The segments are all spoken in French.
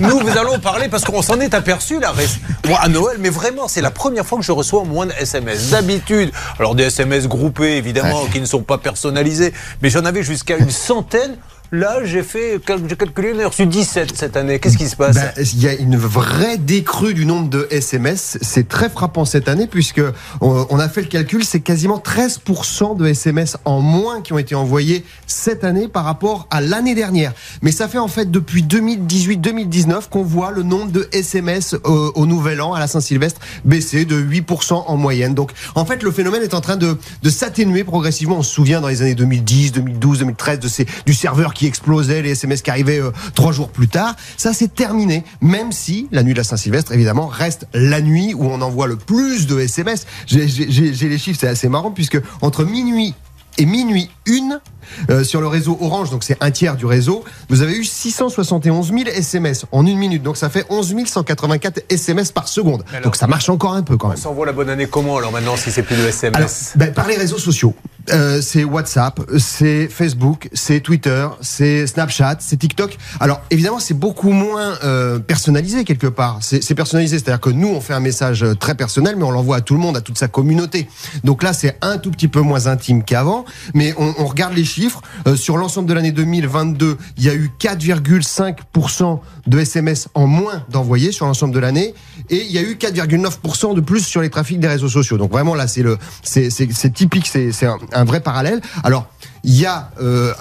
nous vous allons parler parce qu'on s'en est aperçu là moi, à Noël, mais vraiment, c'est la première fois que je reçois moins de SMS. D'habitude, alors des SMS groupés évidemment qui ne sont pas personnalisés, mais j'en avais jusqu'à une centaine. Là, j'ai fait, j'ai calculé, on a reçu 17 cette année. Qu'est-ce qui se passe? Ben, Il y a une vraie décrue du nombre de SMS. C'est très frappant cette année puisque on, a fait le calcul, c'est quasiment 13% de SMS en moins qui ont été envoyés cette année par rapport à l'année dernière. Mais ça fait en fait depuis 2018-2019 qu'on voit le nombre de SMS au, au Nouvel An, à la Saint-Sylvestre, baisser de 8% en moyenne. Donc, en fait, le phénomène est en train de, de s'atténuer progressivement. On se souvient dans les années 2010, 2012, 2013 de ces, du serveur qui explosait, les SMS qui arrivaient euh, trois jours plus tard. Ça, c'est terminé, même si la nuit de la Saint-Sylvestre, évidemment, reste la nuit où on envoie le plus de SMS. J'ai les chiffres, c'est assez marrant, puisque entre minuit et minuit une, euh, sur le réseau Orange, donc c'est un tiers du réseau, vous avez eu 671 000 SMS en une minute. Donc ça fait 11 184 SMS par seconde. donc ça marche encore un peu quand même. On s'envoie la bonne année comment alors maintenant si c'est plus de SMS ben, Par les réseaux sociaux. Euh, c'est WhatsApp, c'est Facebook, c'est Twitter, c'est Snapchat, c'est TikTok. Alors évidemment, c'est beaucoup moins euh, personnalisé quelque part. C'est personnalisé, c'est-à-dire que nous, on fait un message euh, très personnel, mais on l'envoie à tout le monde, à toute sa communauté. Donc là, c'est un tout petit peu moins intime qu'avant, mais on, on, regarde les chiffres. Euh, sur l'ensemble de l'année 2022, il y a eu 4,5% de SMS en moins d'envoyés sur l'ensemble de l'année, et il y a eu 4,9% de plus sur les trafics des réseaux sociaux. Donc vraiment là, c'est le, c'est typique, c'est un vrai parallèle. Alors, il y a euh,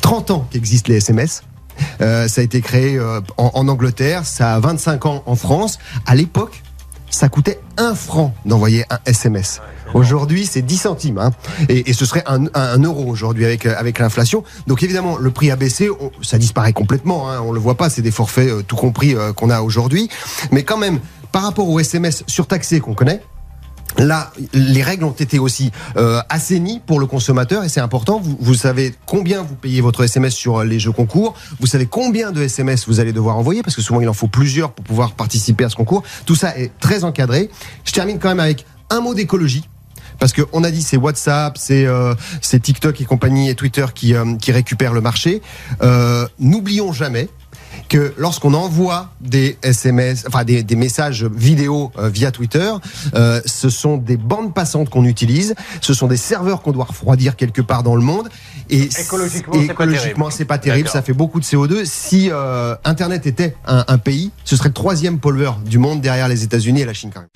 30 euh, ans qu'existent les SMS. Euh, ça a été créé euh, en, Angleterre, ça a 25 ans en France. À l'époque, ça coûtait un franc d'envoyer un SMS. Aujourd'hui, c'est 10 centimes. Hein. Et, ce serait un, euro aujourd'hui avec, avec l'inflation. Donc évidemment, le prix a baissé. ça disparaît complètement. Hein. On le voit pas. C'est des forfaits tout compris qu'on a aujourd'hui. Mais quand même, par rapport au SMS surtaxé qu'on connaît, Là, les règles ont été aussi euh, assainies pour le consommateur et c'est important. Vous, vous, savez combien vous payez votre SMS sur les jeux concours. Vous savez combien de SMS vous allez devoir envoyer parce que souvent il en faut plusieurs pour pouvoir participer à ce concours. Tout ça est très encadré. Je termine quand même avec un mot d'écologie parce qu'on a dit c'est WhatsApp, c'est euh, TikTok et compagnie et Twitter qui, euh, qui récupèrent le marché. Euh, N'oublions jamais que lorsqu'on envoie des SMS, enfin des, des messages vidéo euh, via Twitter, euh, ce sont des bandes passantes qu'on utilise, ce sont des serveurs qu'on doit refroidir quelque part dans le monde. Et écologiquement, c'est pas terrible. Ça fait beaucoup de CO2. Si euh, Internet était un, un pays, ce serait le troisième pollueur du monde derrière les États-Unis et la Chine quand même.